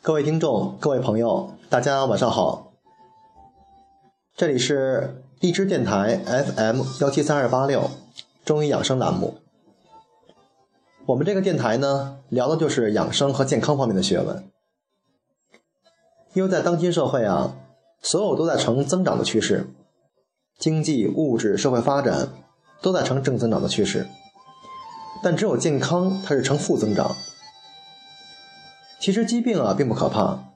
各位听众，各位朋友，大家晚上好。这里是荔枝电台 FM 幺七三二八六中医养生栏目。我们这个电台呢，聊的就是养生和健康方面的学问。因为在当今社会啊，所有都在呈增长的趋势，经济、物质、社会发展都在呈正增长的趋势，但只有健康它是呈负增长。其实疾病啊并不可怕，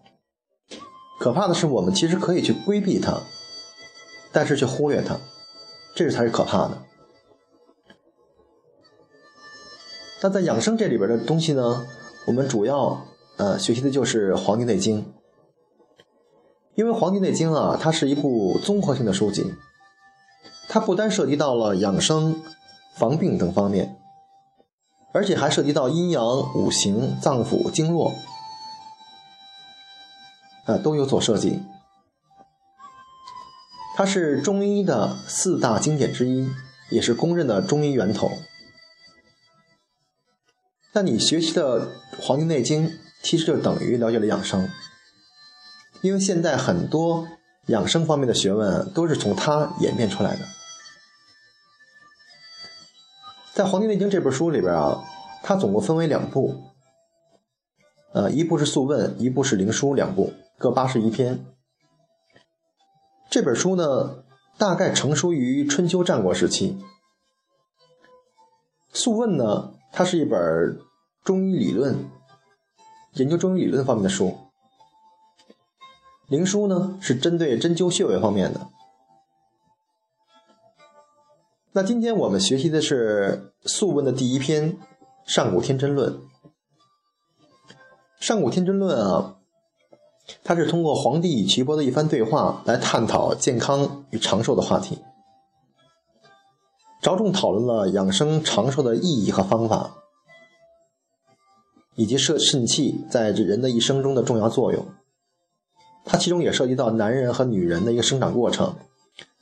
可怕的是我们其实可以去规避它，但是却忽略它，这才是可怕的。那在养生这里边的东西呢，我们主要呃学习的就是《黄帝内经》，因为《黄帝内经》啊，它是一部综合性的书籍，它不单涉及到了养生、防病等方面，而且还涉及到阴阳、五行、脏腑、经络。啊，都有所涉及。它是中医的四大经典之一，也是公认的中医源头。那你学习的《黄帝内经》，其实就等于了解了养生，因为现在很多养生方面的学问都是从它演变出来的。在《黄帝内经》这本书里边啊，它总共分为两部，呃，一部是《素问》，一部是《灵枢》，两部。各八十一篇。这本书呢，大概成书于春秋战国时期。《素问》呢，它是一本中医理论、研究中医理论方面的书。《灵枢》呢，是针对针灸穴位方面的。那今天我们学习的是《素问》的第一篇《上古天真论》。《上古天真论》啊。他是通过皇帝与岐伯的一番对话来探讨健康与长寿的话题，着重讨论了养生长寿的意义和方法，以及摄肾气在这人的一生中的重要作用。它其中也涉及到男人和女人的一个生长过程，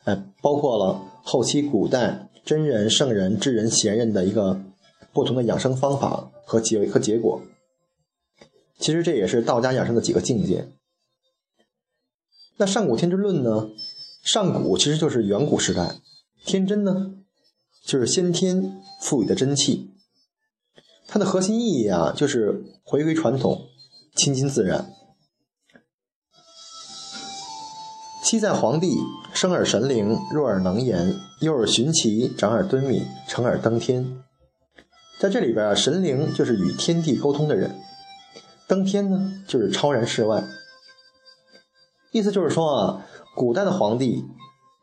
哎，包括了后期古代真人、圣人、智人、贤人的一个不同的养生方法和结和结果。其实这也是道家养生的几个境界。那上古天真论呢？上古其实就是远古时代，天真呢，就是先天赋予的真气。它的核心意义啊，就是回归传统，亲近自然。昔在黄帝，生而神灵，弱而能言，幼而循其，长而敦敏，成而登天。在这里边啊，神灵就是与天地沟通的人。登天呢，就是超然世外。意思就是说啊，古代的皇帝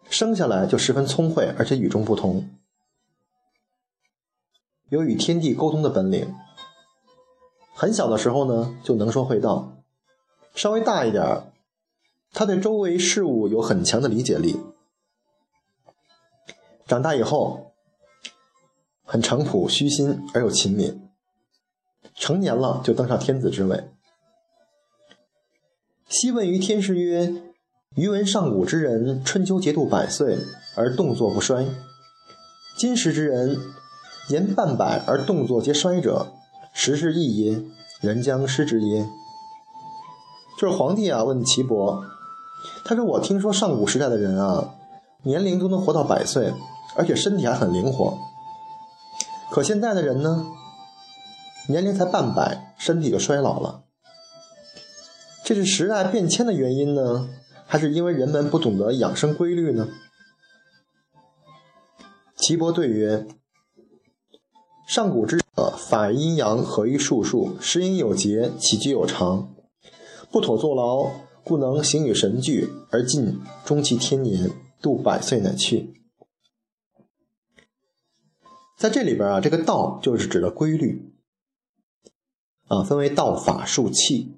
生下来就十分聪慧，而且与众不同，有与天地沟通的本领。很小的时候呢，就能说会道；稍微大一点，他对周围事物有很强的理解力。长大以后，很诚朴、虚心而又勤勉。成年了就登上天子之位。昔问于天师曰：“余闻上古之人，春秋节度百岁而动作不衰。今时之人，言半百而动作皆衰者，时是异耶？人将失之耶？”就是皇帝啊，问岐伯，他说：“我听说上古时代的人啊，年龄都能活到百岁，而且身体还很灵活。可现在的人呢？”年龄才半百，身体就衰老了。这是时代变迁的原因呢，还是因为人们不懂得养生规律呢？岐伯对曰：“上古之者，法阴阳，合于术数，时应有节，起居有常，不妥坐牢，故能形与神俱，而尽终其天年，度百岁乃去。”在这里边啊，这个道就是指的规律。啊，分为道法术器，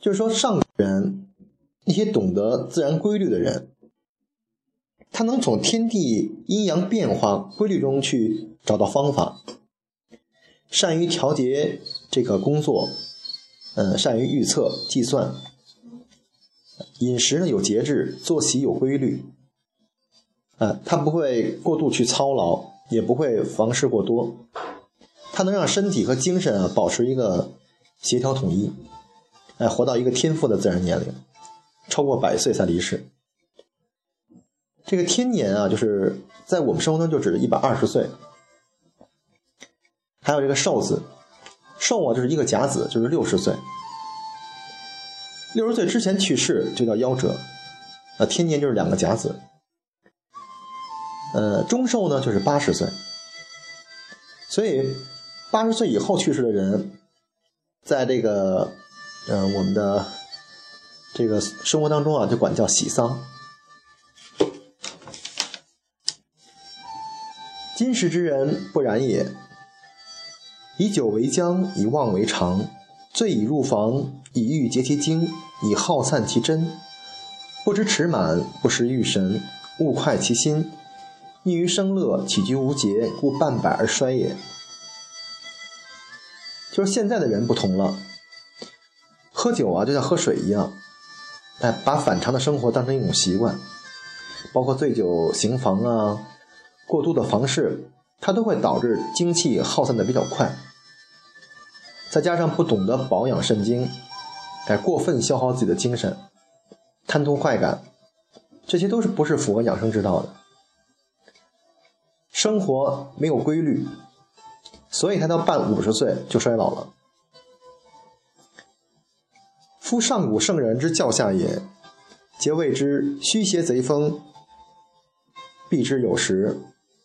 就是说上人那些懂得自然规律的人，他能从天地阴阳变化规律中去找到方法，善于调节这个工作，嗯，善于预测计算，饮食呢有节制，作息有规律，啊，他不会过度去操劳，也不会房事过多。它能让身体和精神啊保持一个协调统一，哎，活到一个天赋的自然年龄，超过百岁才离世。这个天年啊，就是在我们生活中就指一百二十岁。还有这个寿字，寿啊就是一个甲子，就是六十岁。六十岁之前去世就叫夭折，呃，天年就是两个甲子。呃，中寿呢就是八十岁，所以八十岁以后去世的人，在这个呃我们的这个生活当中啊，就管叫喜丧。今时之人不然也，以酒为浆，以妄为常，醉以入房，以欲竭其精，以耗散其真，不知持满，不识欲神，勿快其心。溺于生乐，起居无节，故半百而衰也。就是现在的人不同了，喝酒啊，就像喝水一样，哎，把反常的生活当成一种习惯，包括醉酒行房啊，过度的房事，它都会导致精气耗散的比较快。再加上不懂得保养肾精，哎，过分消耗自己的精神，贪图快感，这些都是不是符合养生之道的。生活没有规律，所以他到半五十岁就衰老了。夫上古圣人之教下也，皆谓之虚邪贼风，避之有时；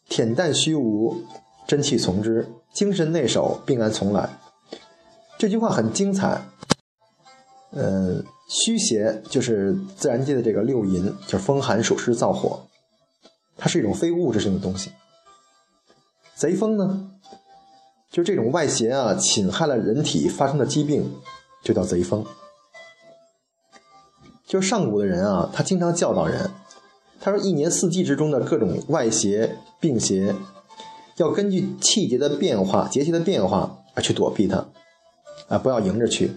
恬淡虚无，真气从之；精神内守，病安从来。这句话很精彩。嗯，虚邪就是自然界的这个六淫，就是风寒暑湿燥火，它是一种非物质性的东西。贼风呢，就这种外邪啊，侵害了人体发生的疾病，就叫贼风。就是上古的人啊，他经常教导人，他说一年四季之中的各种外邪病邪，要根据气节的变化、节气的变化而去躲避它，啊，不要迎着去。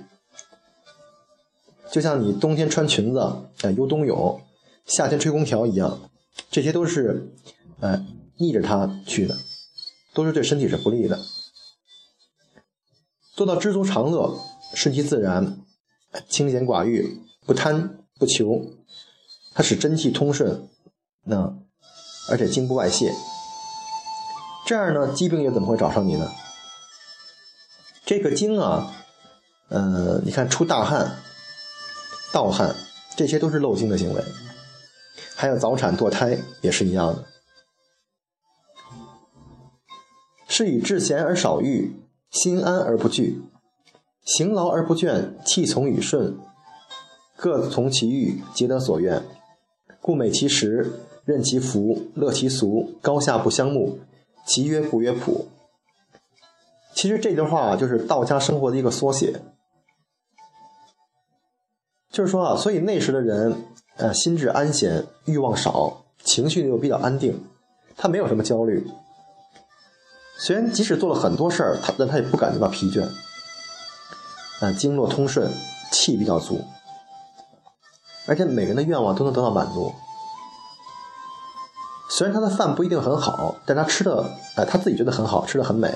就像你冬天穿裙子啊游冬泳，夏天吹空调一样，这些都是呃逆着它去的。都是对身体是不利的。做到知足常乐、顺其自然、清闲寡欲、不贪不求，它使真气通顺，那而且经不外泄，这样呢，疾病又怎么会找上你呢？这个经啊，呃，你看出大汗、盗汗，这些都是漏精的行为，还有早产堕胎也是一样的。是以志闲而少欲，心安而不惧，行劳而不倦，气从与顺，各从其欲，皆得所愿。故美其食，任其服，乐其俗，高下不相慕，其曰不曰朴。其实这段话就是道家生活的一个缩写，就是说啊，所以那时的人，呃，心智安闲，欲望少，情绪又比较安定，他没有什么焦虑。虽然即使做了很多事儿，他但他也不感觉到疲倦，啊，经络通顺，气比较足，而且每个人的愿望都能得到满足。虽然他的饭不一定很好，但他吃的，哎，他自己觉得很好，吃的很美。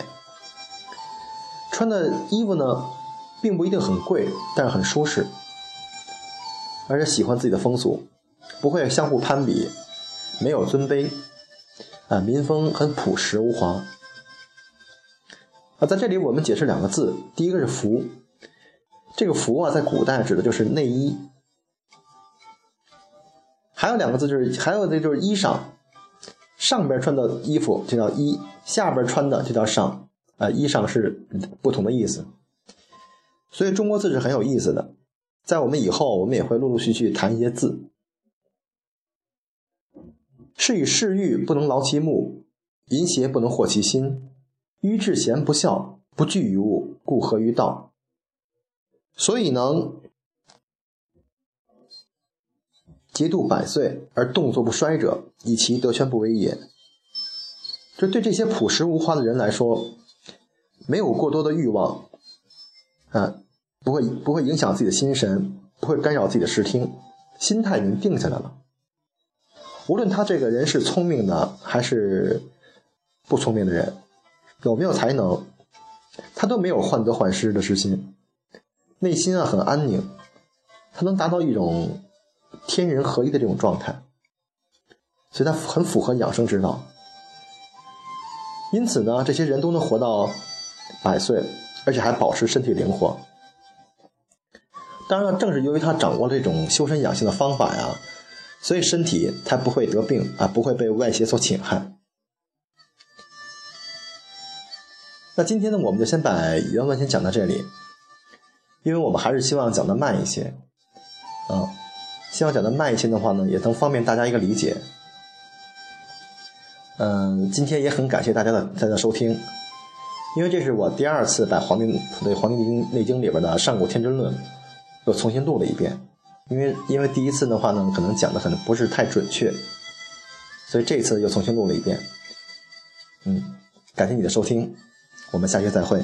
穿的衣服呢，并不一定很贵，但是很舒适，而且喜欢自己的风俗，不会相互攀比，没有尊卑，啊，民风很朴实无华。啊，在这里我们解释两个字，第一个是“服”，这个“服”啊，在古代指的就是内衣；还有两个字就是，还有的就是衣裳，上边穿的衣服就叫衣，下边穿的就叫裳。啊，衣裳是不同的意思，所以中国字是很有意思的。在我们以后，我们也会陆陆续续谈一些字。是以嗜欲不能劳其目，淫邪不能惑其心。愚智贤不孝，不惧于物，故合于道。所以能节度百岁而动作不衰者，以其德全不为也。这对这些朴实无华的人来说，没有过多的欲望，啊，不会不会影响自己的心神，不会干扰自己的视听，心态已经定下来了。无论他这个人是聪明的还是不聪明的人。有没有才能，他都没有患得患失的之心，内心啊很安宁，他能达到一种天人合一的这种状态，所以他很符合养生之道。因此呢，这些人都能活到百岁，而且还保持身体灵活。当然了，正是由于他掌握了这种修身养性的方法呀，所以身体才不会得病啊，不会被外邪所侵害。那今天呢，我们就先把原文先讲到这里，因为我们还是希望讲的慢一些，啊，希望讲的慢一些的话呢，也能方便大家一个理解。嗯，今天也很感谢大家的大家收听，因为这是我第二次把《黄帝对黄帝内经》里边的《上古天真论》又重新录了一遍，因为因为第一次的话呢，可能讲的可能不是太准确，所以这次又重新录了一遍。嗯，感谢你的收听，我们下期再会。